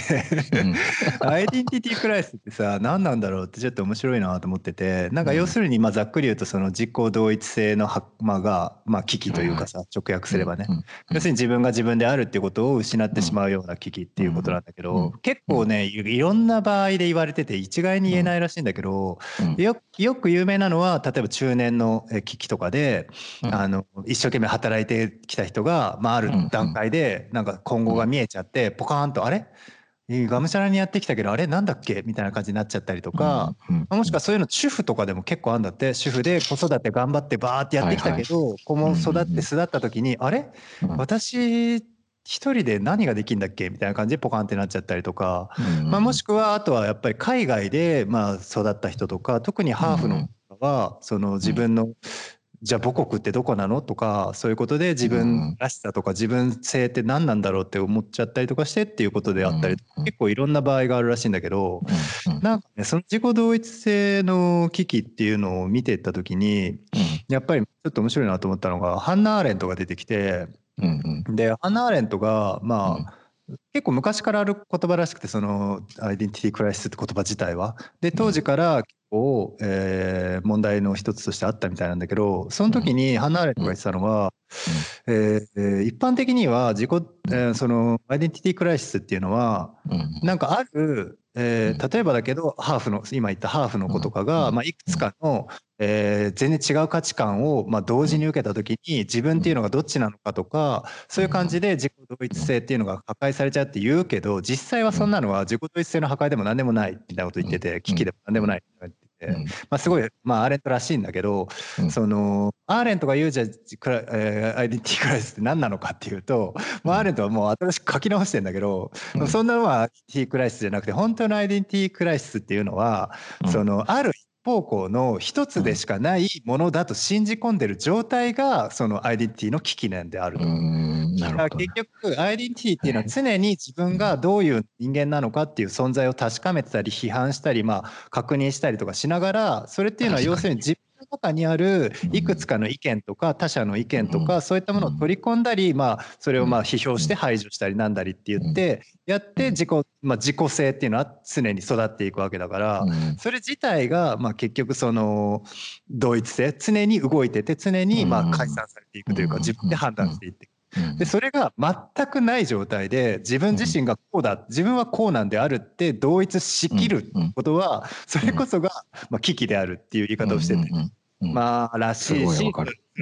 アイデンティティクライスってさ何なんだろうってちょっと面白いなと思っててなんか要するにまあざっくり言うとその自己同一性のまがまあ危機というかさ直訳すればね。要するに自分が自分であるっていうことを失ってしまうような危機っていうことなんだけど結構ねいろんな場合で言われてて一概に言えないらしいんだけどよよく有名なのは例えば中年の危機とかであの一生懸命働いてきた人がまあある段階でなんか今後が見えちゃってポカーンとあれ？がむしゃらにやってきたけどあれ？なんだっけ？みたいな感じになっちゃったりとか、もしくはそういうの主婦とかでも結構あるんだって主婦で子育て頑張ってバーってやってきたけど、子も育って巣立った時に、あれ？私一人で何ができるんだっけ？みたいな感じでポカンってなっちゃったりとか、まあ、もしくはあとはやっぱり海外でまあ育った人とか特にハーフの方はその自分のじゃあ母国ってどこなの？とかそういうことで自分らしさとか自分性って何なんだろうって思っちゃったりとかしてっていうことであったり結構いろんな場合があるらしいんだけどなんかねその自己同一性の危機っていうのを見ていった時にやっぱりちょっと面白いなと思ったのがハンナ・アーレントが出てきてでハンナ・アーレントがまあ結構昔からある言葉らしくてそのアイデンティティクライシスって言葉自体は。で当時から結構、えー、問題の一つとしてあったみたいなんだけどその時にハンナ・アーレントが言ってたのは、えー、一般的には自己、えー、そのアイデンティティクライシスっていうのは、なんかあるえー、例えばだけどハーフの今言ったハーフの子とかが、まあ、いくつかの、えー、全然違う価値観を、まあ、同時に受けた時に自分っていうのがどっちなのかとかそういう感じで自己同一性っていうのが破壊されちゃうって言うけど実際はそんなのは自己同一性の破壊でも何でもないみたいなこと言ってて危機でも何でもないってて、まあ、すごい、まあ、アーレントらしいんだけど、そのアーレントが言うじゃクラ、えー、アイデンティティクライスって何なのかっていうと、まあ、アーレントはもう新しく書き直してんだけど、そんなのはアイデンティティクライスじゃなくて本当のアイデンティティクライスっていうのは、そのある方向の一つでしかないものだと信じ込んでる状態がそのアイデンティティの危機なんであると。だから結局アイデンティティっていうのは常に自分がどういう人間なのかっていう存在を確かめてたり批判したりまあ確認したりとかしながらそれっていうのは要するに自分中にあるいくつかの意見とか他者の意見とかそういったものを取り込んだりまあそれをまあ批評して排除したりなんだりって言ってやって自己まあ自己性っていうのは常に育っていくわけだからそれ自体がまあ結局その同一性常に動いてて常にまあ解散されていくというか自分で判断していって。でそれが全くない状態で自分自身がこうだ自分はこうなんであるって同一しきることはそれこそがまあ危機であるっていう言い方をしててまあらしいし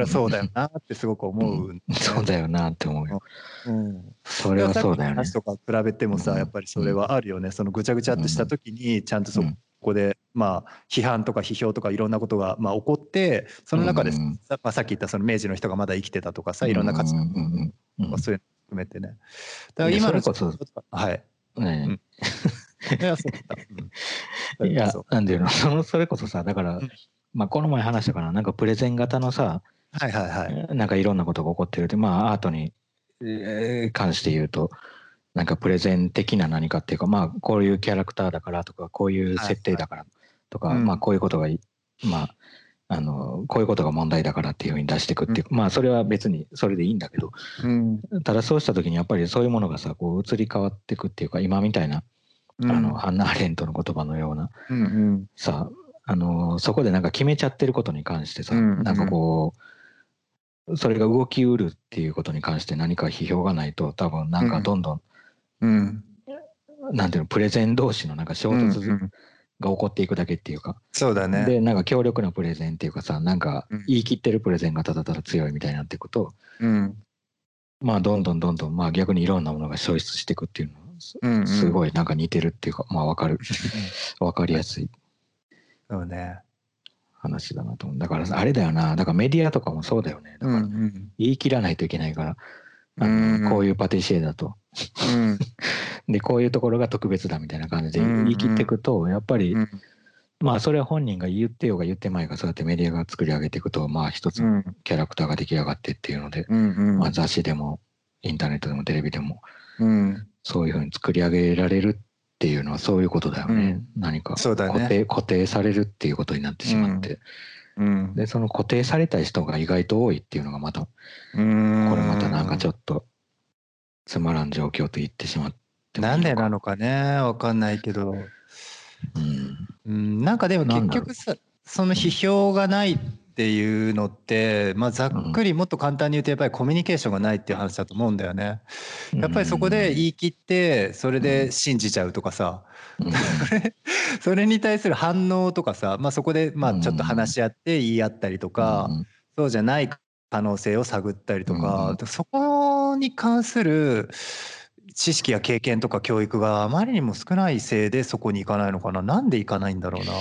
そうだよなってすごく思う、そうだよなって思うよ、うん、それはそうだよね。話とか比べてもさやっぱりそれはあるよね。そのぐちゃぐちゃってした時にちゃんとそこでまあ批判とか批評とかいろんなことがまあ起こってその中で、まあ、さっき言ったその明治の人がまだ生きてたとかさいろんな価値観とかそういうの含めてね。だから今のこそはい、ね いや、そうだ。いや、なんていうの、その、それこそさ、だから、まあ、この前話したかな、なんかプレゼン型のさ、はいはいはい。なんかいろんなことが起こってるって、まあ、アートに、えー、関して言うと、なんかプレゼン的な何かっていうか、まあ、こういうキャラクターだからとか、こういう設定だからとか、はいはい、まあ、こういうことが、まあ、あのこういうことが問題だからっていうふうに出していくっていう、うん、まあそれは別にそれでいいんだけど、うん、ただそうした時にやっぱりそういうものがさこう移り変わっていくっていうか今みたいな、うん、あのハンナ・アレントの言葉のような、うんうん、さあのそこでなんか決めちゃってることに関してさ、うんうん、なんかこうそれが動きうるっていうことに関して何か批評がないと多分なんかどんどん、うん、なんていうのプレゼン同士のなんか衝突が起こっていくだけっていうか。そうだね。でなんか強力なプレゼンっていうかさなんか言い切ってるプレゼンがただただ強いみたいになっていくと、うん、まあどんどんどんどんまあ逆にいろんなものが消失していくっていうのはすごいなんか似てるっていうかまあ分かる。分かりやすい。そうね。話だなと思う。だからあれだよな。だからメディアとかもそうだよね。だから言い切らないといけないからあのこういうパティシエだと、うん、でこういうところが特別だみたいな感じで言い切っていくとやっぱり、うん、まあそれは本人が言ってようが言ってまいがそうやってメディアが作り上げていくとまあ一つキャラクターが出来上がってっていうので、まあ、雑誌でもインターネットでもテレビでも、そういうふうに作り上げられるっていうのはそういうことだよね、何か固定,、固定されるっていうことになってしまって。うん、でその固定された人が意外と多いっていうのがまたこれまたなんかちょっとつまらん状況と言ってしまってなんでなのかねわかんないけど、うん。うん、なんかでも結局さその批評がないっていうのって、まあ、ざっくりもっと簡単に言うとやっぱりコミュニケーションがないっていう話だと思うんだよね。やっぱりそこで言い切ってそれで信じちゃうとかさ、それに対する反応とかさ、まあ、そこでまあちょっと話し合って言い合ったりとか、そうじゃない可能性を探ったりとか、そこに関する知識や経験とか教育があまりにも少ないせいでそこに行かないのかな。なんで行かないんだろうな。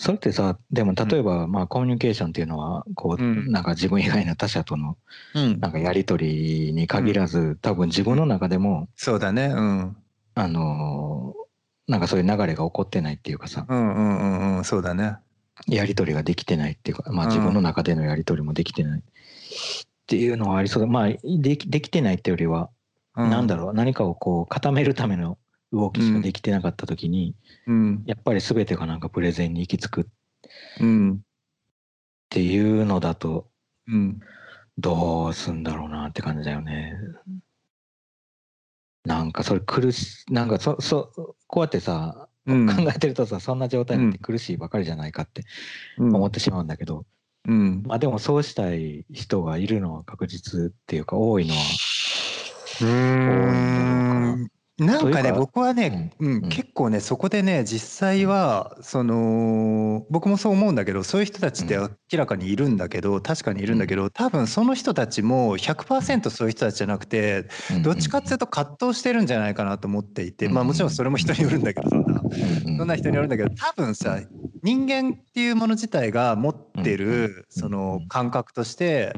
それってさでも例えば、まあコミュニケーションっていうのはこう、なんか自分以外の他者とのなんかやり取りに限らず、多分自分の中でも、そうだね。うん。あのなんかそういう流れが起こってないっていうかさ、うんうんうんうん、そうだね。やり取りができてないっていうか、まあ自分の中でのやり取りもできてない。っていうのはありそうだ。まあできできてないってよりは、うん、なんだろう、何かをこう固めるための動きしかできてなかった時に、うん、やっぱり全てがなんかプレゼンに行き着く。っていうのだと、うん、どうすんだろうなって感じだよね。なんかそれ苦しなんかそそこうやってさ、うん、考えてるとさそんな状態になって苦しいばかりじゃないかって思ってしまうんだけど、うん、まあでもそうしたい人がいるのは確実っていうか多いのは多いんだろうかなんかね僕はね、うん、うん、結構ねそこでね実際はその僕もそう思うんだけどそういう人たちって明らかにいるんだけど、確かにいるんだけど多分その人たちも100%そういう人たちじゃなくてどっちかっていうと葛藤してるんじゃないかなと思っていてまあもちろんそれも人によるんだけどそんな。そんな人によるんだけど多分さ人間っていうもの自体が持ってるその感覚として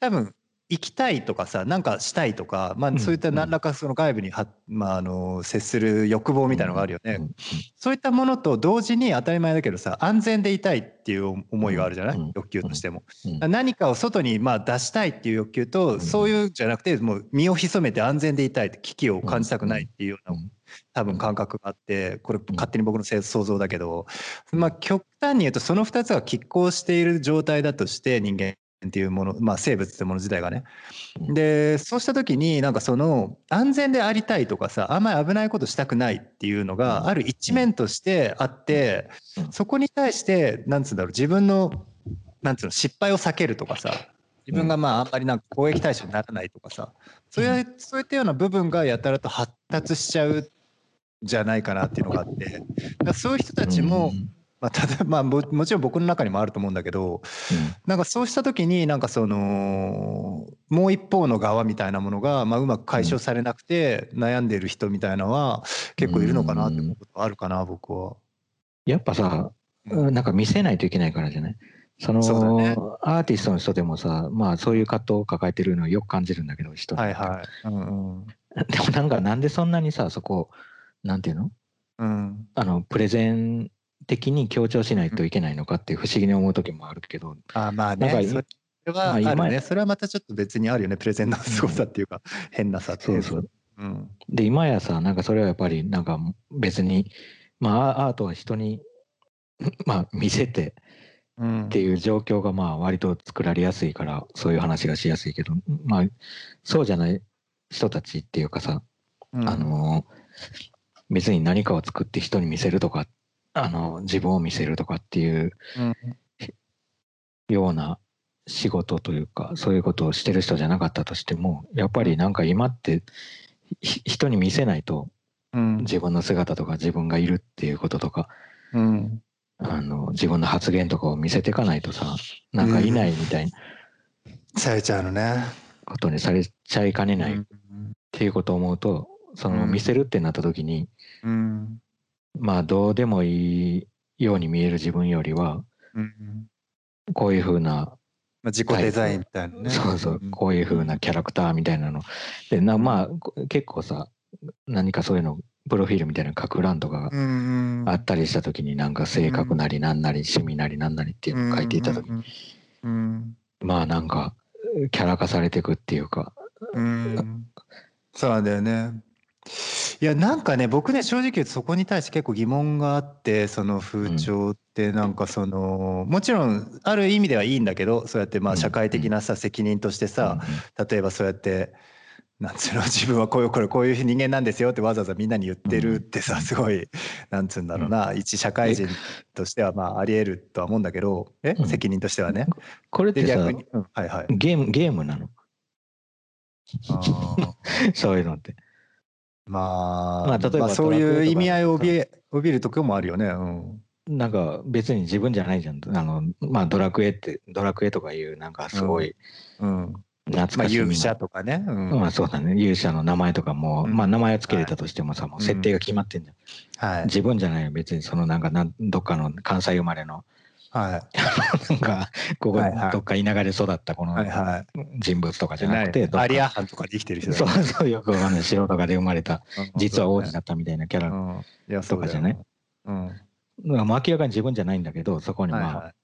多分行きたいとかさなんかしたいとか、まあ、そういった何らかその外部には、まあ、あの接する欲望みたいなのがあるよね、そういったものと同時に当たり前だけどさ安全でいたいっていう思いがあるじゃない、欲求としても、何かを外にまあ出したいっていう欲求と、そういうんじゃなくてもう身を潜めて安全でいたい危機を感じたくないっていうような多分感覚があってこれ勝手に僕の想像だけど、まあ極端に言うとその2つが拮抗している状態だとして人間っていうもの、まあ、生物ってもの自体がね。でそうした時になんかその安全でありたいとかさあんまり危ないことしたくないっていうのがある一面としてあってそこに対してなんつうんだろう自分のなんつうの失敗を避けるとかさ自分がまああんまりなんか攻撃対象にならないとかさそういうそういったような部分がやたらと発達しちゃうじゃないかなっていうのがあってそういう人たちもまあ、ただまあもちろん僕の中にもあると思うんだけど、うん、なんかそうした時になんかそのもう一方の側みたいなものが、まあ、うまく解消されなくて悩んでる人みたいなのは結構いるのかなって思うことあるかな、僕は。やっぱさ、なんか見せないといけないからじゃない？その、ね、アーティストの人でもさまあそういう葛藤を抱えてるのをよく感じるんだけど人はいはい、うんうん、でもなんかなんでそんなにさそこなんていうの,、うん、あのプレゼン的に強調しないといけないのかって不思議に思う時もあるけど。あまあね。それはあるね。それはまたちょっと別にあるよね。プレゼンのすごさっていうか、変なさっていう。そうそう。うん、で今やさなんかそれはやっぱりなんか別にまあアートは人にまあ見せてっていう状況がまあ割と作られやすいからそういう話がしやすいけどまあそうじゃない人たちっていうかさ、うん、あの別に何かを作って人に見せるとかあの自分を見せるとかっていう、ような仕事というかそういうことをしてる人じゃなかったとしてもやっぱりなんか今って人に見せないと、自分の姿とか自分がいるっていうこととか、うん、あの自分の発言とかを見せていかないとさなんかいないみたいな、されちゃうのね。ことにされちゃいかねないっていうことを思うとその見せるってなった時に、うん、まあどうでもいいように見える自分よりは、うん、こういうふうな自己デザインみたいなね。そうそう、こういうふうなキャラクターみたいなの。で、なまあ、結構さ、何かそういうの、プロフィールみたいな書く欄とかがあったりした時に、なんか性格なりなんなり趣味なりなんなりっていうのを書いていた時に、まあなんか、キャラ化されていくっていうか。うん。そうなんだよね。いやなんかね僕ね正直言うとそこに対して結構疑問があってその風潮ってなんかそのもちろんある意味ではいいんだけどそうやってまあ社会的なさ責任としてさ例えばそうやってなんつうの自分はこういうこれこういう人間なんですよってわざわざみんなに言ってるってさすごいなんつうんだろうな一社会人としてはまあありえるとは思うんだけどえ責任としてはね。これってさ、はいはい、ゲームゲームなの？そういうのって。まあ、まあ、例えば、まあ、そういう意味合いを帯び帯びるとこもあるよね。うん。なんか別に自分じゃないじゃん。あの、まあドラクエって、ドラクエとかいうなんかすごい、うん。懐かしい。まあ勇者とかね。うん、まあそうだね。勇者の名前とかも、うん、まあ名前を付けれたとしてもさ、もう設定が決まってんじゃん。はい。自分じゃないよ。別にそのなんかなん、どっかの関西生まれのはい、なんかここどっか田舎で育ったこの人物とかじゃなくて、アリアハンとかで生きてる人 そうそうよくわかんない城とかで生まれた実は王子だったみたいなキャラとかじゃない、うん、明らかに自分じゃないんだけどそこにまあ、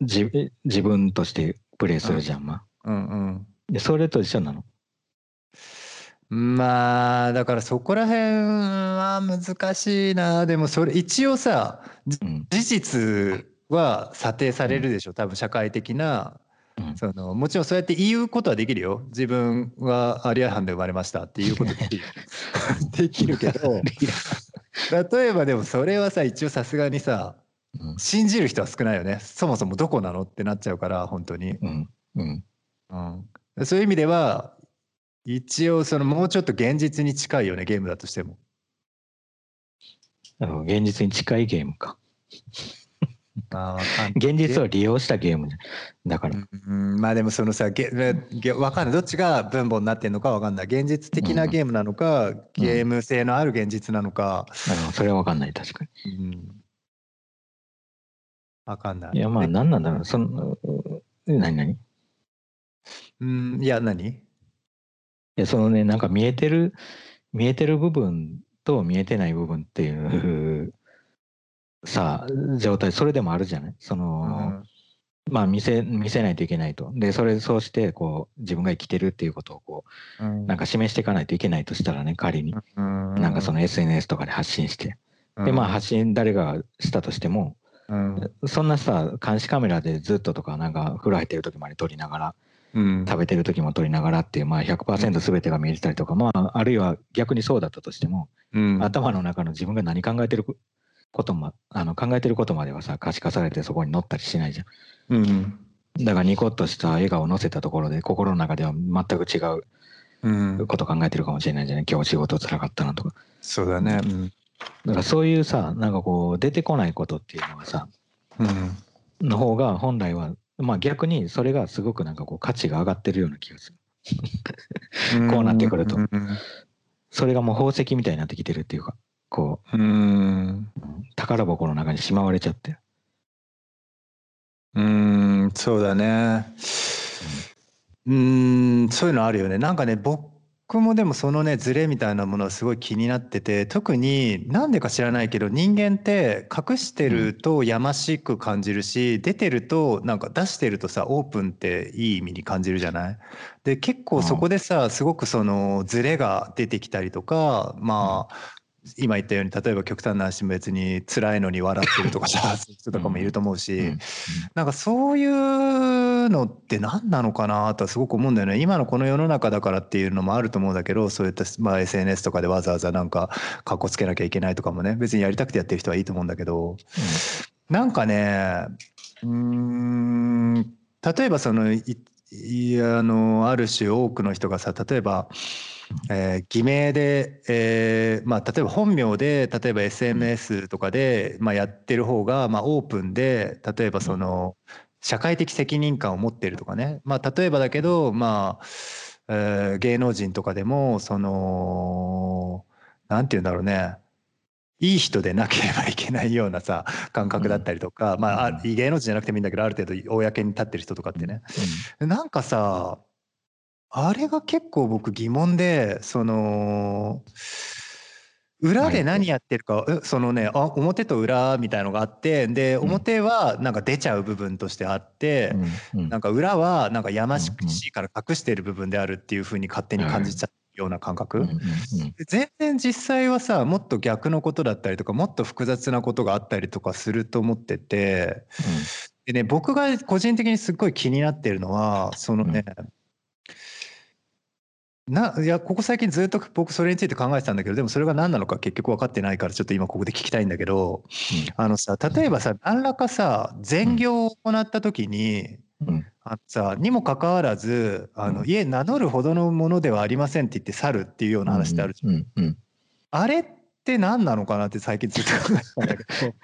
自自分としてプレイするじゃんまあ、うんうん、でそれと一緒なの？まあだからそこら辺は難しいな。でもそれ一応さ、事実は査定されるでしょ、う多分社会的な、そのもちろんそうやって言うことはできるよ。自分はアリアハンで生まれましたっていうことできる。できるけど例えばでもそれはさ一応さすがにさ、信じる人は少ないよね。そもそもどこなのってなっちゃうから本当に、うん。うん。うん、そういう意味では一応そのもうちょっと現実に近いよねゲームだとしても。現実に近いゲームかあ現実を利用したゲームだから。うん、まあでもそのさゲゲわかんない。どっちが分母になってるのかわかんない。現実的なゲームなのか、うん、ゲーム性のある現実なのか、うん、それはわかんない確かに。うん、わかんない。いやまあ何なんだろう。その何何？うんいや何？いやそのねなんか見えてる見えてる部分と見えてない部分っていうさ状態それでもあるじゃない？その、うん、まあ見せ見せないといけないと。でそれそうしてこう自分が生きてるっていうことをこう、うん、なんか示していかないといけないとしたらね仮に、うん、なんかその SNS とかで発信して、でまあ発信誰がしたとしても、そんなさ監視カメラでずっととかなんか風呂入ってる時まで撮りながら。食べてる時も撮りながらっていう、まあ100%全てが見えてたりとか、まあ、あるいは逆にそうだったとしても、頭の中の自分が何考えてることもあの考えてることまではさ可視化されてそこに載ったりしないじゃん。うん、だからニコッとした笑顔を載せたところで心の中では全く違うこと考えてるかもしれないじゃない？今日仕事つらかったなとか。そうだね、うん、だからそういうさなんかこう出てこないことっていうのはさ、うん、の方が本来はまあ逆にそれがすごくなんかこう価値が上がってるような気がする。こうなってくると。それがもう宝石みたいになってきてるっていうか。こう、うん、宝箱の中にしまわれちゃって。うん、そうだね。うん、そういうのあるよね。なんかね、僕もでもそのね、ズレみたいなものはすごい気になってて、特になんでか知らないけど、人間って隠してるとやましく感じるし、出てると、なんか出してるとさ、オープンっていい意味に感じるじゃない？で、結構そこでさ、すごくそのズレが出てきたりとか、まあ、今言ったように例えば極端な話別に辛いのに笑ってるとかさ そういう人とかもいると思うし、なんかそういうのって何なのかなとはすごく思うんだよね。今のこの世の中だからっていうのもあると思うんだけどそういった、まあ、SNS とかでわざわざなんかかっこつけなきゃいけないとかもね別にやりたくてやってる人はいいと思うんだけど、うん、なんかねうん例えばそのいやあのある種多くの人がさ例えば、えー、偽名で、えーまあ、例えば本名で例えば SNS とかで、まあ、やってる方が、まあ、オープンで例えばその社会的責任感を持ってるとかね、まあ、例えばだけど、まあえー、芸能人とかでもそのなんて言うんだろうね。いい人でなければいけないようなさ感覚だったりとか、うん、まあ芸能人じゃなくてもいいんだけどある程度公に立ってる人とかってね、うん、なんかさあれが結構僕疑問でその裏で何やってるか、そのねあ表と裏みたいのがあってで表はなんか出ちゃう部分としてあって、うん、なんか裏はなんかやましいから隠している部分であるっていうふうに勝手に感じちゃっような感覚、うんうんうん、全然実際はさもっと逆のことだったりとかもっと複雑なことがあったりとかすると思ってて、うん、でね僕が個人的にすっごい気になってるのはそのね、うん、ないやここ最近ずっと僕それについて考えてたんだけどでもそれが何なのか結局分かってないからちょっと今ここで聞きたいんだけど、うん、あのさ例えばさ何らかさ善行を行った時に、うん。あさにもかかわらずあの、うん、いえ名乗るほどのものではありませんって言って去るっていうような話ってあるじゃん、あれって何なのかなって最近ずっと考えてたんだけど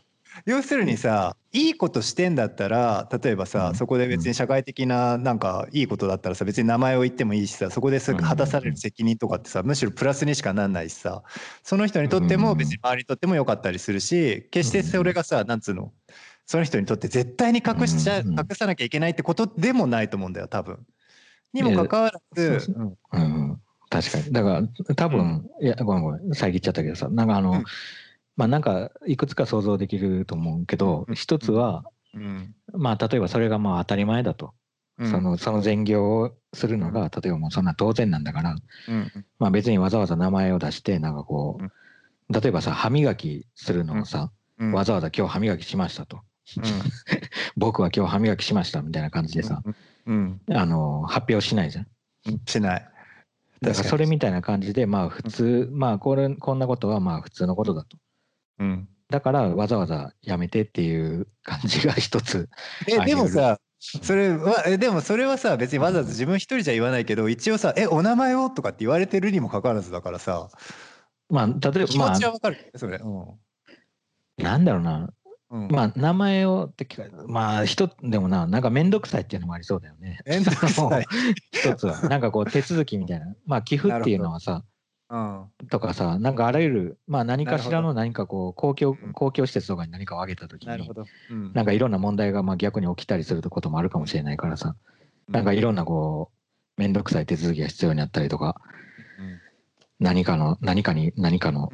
要するにさいいことしてんだったら例えばさ、そこで別に社会的ななんかいいことだったらさ別に名前を言ってもいいしさそこですぐ果たされる責任とかってさむしろプラスにしかなんないしさその人にとっても別に周りにとってもよかったりするし決してそれがさなんつうのその人にとって絶対に隠しちゃ、隠さなきゃいけないってことでもないと思うんだよ多分。にもかかわらず、うん、確かに。だから多分、いやごめんごめん。遮っちゃったけどさなんかあの、まあなんかいくつか想像できると思うけど、一つは、まあ例えばそれがまあ当たり前だと。そのその善行をするのが例えばもうそんな当然なんだから、まあ別にわざわざ名前を出してなんかこう例えばさ歯磨きするのをさ、わざわざ今日歯磨きしましたと。僕は今日歯磨きしましたみたいな感じでさ、うん、あの発表しないじゃん。しない。だからそれみたいな感じでまあ普通、まあこれこんなことはまあ普通のことだと。うん、だからわざわざやめてっていう感じが一つえでもさそれはえでもそれはさ別にわざわざ自分一人じゃ言わないけど一応さ「えお名前を?」とかって言われてるにもかかわらずだからさまあ例えば気持ちはわかる、それ、うん、なんだろうな。うん、まあ名前をって聞かれまあ人でもななんか面倒くさいっていうのもありそうだよね。面倒くさい。一つは。なんかこう手続きみたいな。まあ寄付っていうのはさ、うん、とかさなんかあらゆるまあ何かしらの何かこう公共公共施設とかに何かを挙げた時になるほど、うん、なんかいろんな問題がまあ逆に起きたりすることもあるかもしれないからさ、なんかいろんなこう面倒くさい手続きが必要になったりとか、何かの何かに何かの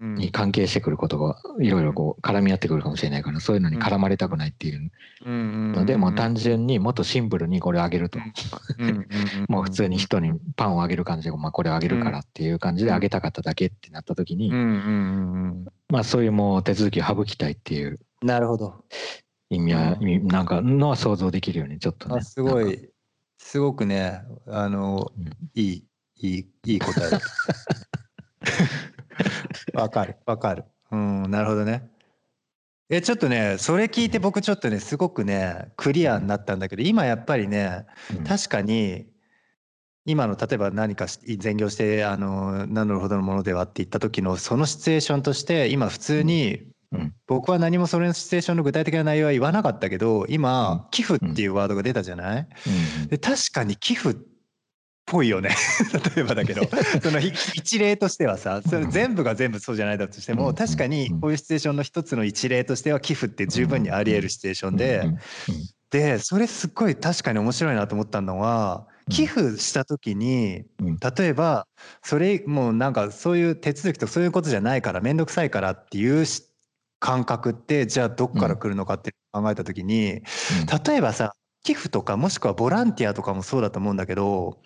に関係してくることがいろいろこう絡み合ってくるかもしれないからそういうのに絡まれたくないっていう。のでもう単純にもっとシンプルにこれあげると。もう普通に人にパンをあげる感じで、まあ、これあげるからっていう感じであげたかっただけってなった時にまあそういうもう手続きを省きたいっていう。なるほど。意味はなんかのは想像できるよねちょっとね。すごい。すごくねあの、いいいいいい答え わかるわかる。うんなるほどね。えちょっとねそれ聞いて僕ちょっとねすごくねクリアになったんだけど今やっぱりね、うん、確かに今の例えば何か善業してあの名乗るほどのものではって言った時のそのシチュエーションとして今普通に、うん、僕は何もそれのシチュエーションの具体的な内容は言わなかったけど今、寄付っていうワードが出たじゃない、で確かに寄付ってぽいよね。例えばだけど。その一例としてはさそれ全部が全部そうじゃないだとしても確かにこういうシチュエーションの一つの一例としては寄付って十分にあり得るシチュエーションででそれすっごい確かに面白いなと思ったのは寄付した時に例えばそれもうなんかそういう手続きとそういうことじゃないから面倒くさいからっていう感覚ってじゃあどっから来るのかって考えた時に例えばさ寄付とかもしくはボランティアとかもそうだと思うんだけど、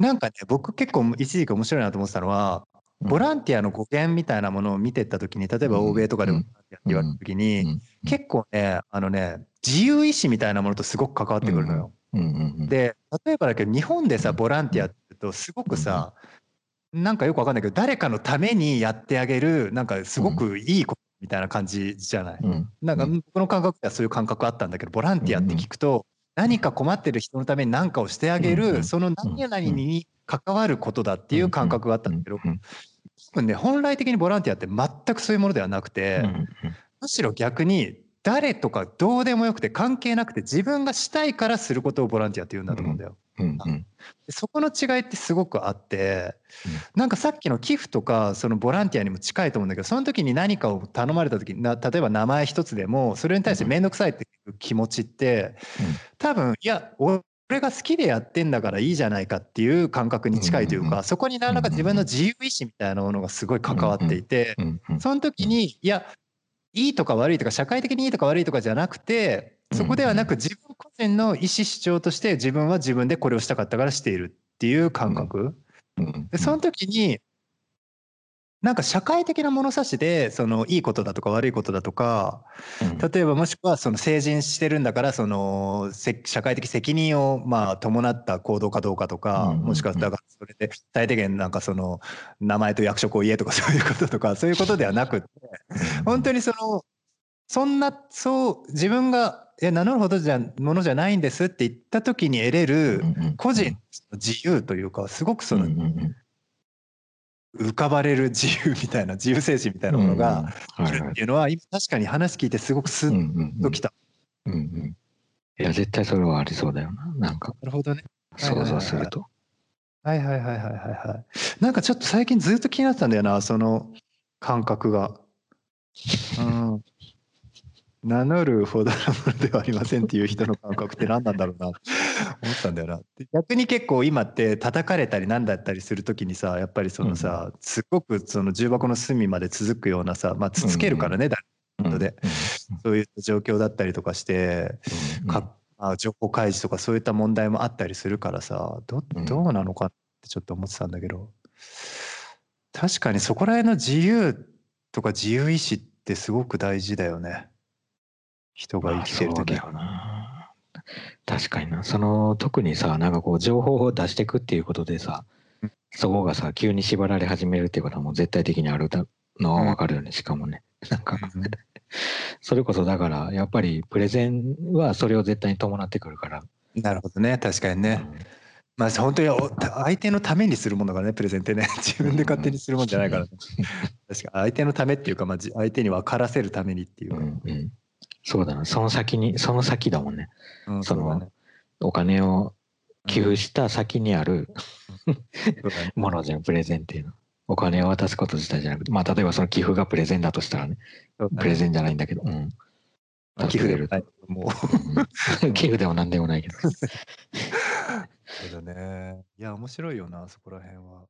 うん、なんかね僕結構一時期面白いなと思ってたのはボランティアの語源みたいなものを見てった時に例えば欧米とかでボランティアって言われた時に、結構ねあのね自由意志みたいなものとすごく関わってくるのよ。で例えばだけど日本でさボランティアって言うとすごくさ、なんかよくわかんないけど誰かのためにやってあげるなんかすごくいいことみたいな感じじゃない？なんか僕の感覚ではそういう感覚あったんだけどボランティアって聞くと何か困ってる人のために何かをしてあげるその何々に関わることだっていう感覚があったんだけど多分ね本来的にボランティアって全くそういうものではなくてむしろ逆に誰とかどうでもよくて関係なくて自分がしたいからすることをボランティアって言うんだと思うんだよ。うんうん、そこの違いってすごくあって、うん、なんかさっきの寄付とかそのボランティアにも近いと思うんだけどその時に何かを頼まれた時に例えば名前一つでもそれに対して面倒くさいっていう気持ちって、多分いや俺が好きでやってんだからいいじゃないかっていう感覚に近いというか、そこに何らか自分の自由意志みたいなものがすごい関わっていて、その時にいやいいとか悪いとか社会的にいいとか悪いとかじゃなくてそこではなく自分個人の意思主張として自分は自分でこれをしたかったからしているっていう感覚、でその時になんか社会的な物差しでそのいいことだとか悪いことだとか、例えばもしくはその成人してるんだからその社会的責任をまあ伴った行動かどうかとか、もしくはだからそれで最低限なんかその名前と役職を言えとかそういうこととかそういうことではなくって本当にそのそんなそう自分がいや名乗るほどじゃものじゃないんですって言った時に得れる個人の自由というかすごくその浮かばれる自由みたいな自由精神みたいなものがあるっていうのは今確かに話聞いてすごくスッときた。うんうん、いや絶対それはありそうだよななんか。なるほどね。想像すると。はいはいはいはいはいはい。なんかちょっと最近ずっと気になってたんだよなその感覚が。うん。名乗るほどのものではありませんっていう人の感覚って何なんだろうな。思ったんだよな。逆に結構今って叩かれたり何だったりする時にさやっぱりそのさ、うん、すごくその重箱の隅まで続くようなさまあつつけるからね、誰かで、そういった状況だったりとかして、かあ情報開示とかそういった問題もあったりするからさどどうなのかってちょっと思ってたんだけど。確かにそこら辺の自由とか自由意志ってすごく大事だよね。人が生きてる時はな。確かにな。その特にさなんかこう情報を出していくっていうことでさそこがさ急に縛られ始めるっていうことはもう絶対的にあるのは分かるよね、しかもね。なんか、それこそだからやっぱりプレゼンはそれを絶対に伴ってくるから。なるほどね確かにね、うん、まあ本当に相手のためにするものがねプレゼンってね 自分で勝手にするもんじゃないから、ね、確か相手のためっていうか、まあ、相手に分からせるためにっていうか、うんうんそうだな、その先に、その先だもんね。うん、その、ね、お金を寄付した先にある、ものじゃん、プレゼンっていうの。お金を渡すこと自体じゃなくて、まあ、例えばその寄付がプレゼンだとしたらね、ねプレゼンじゃないんだけど、うん。寄付でるもう 寄付でも何でもないけど。けどね。いや、面白いよな、そこら辺は。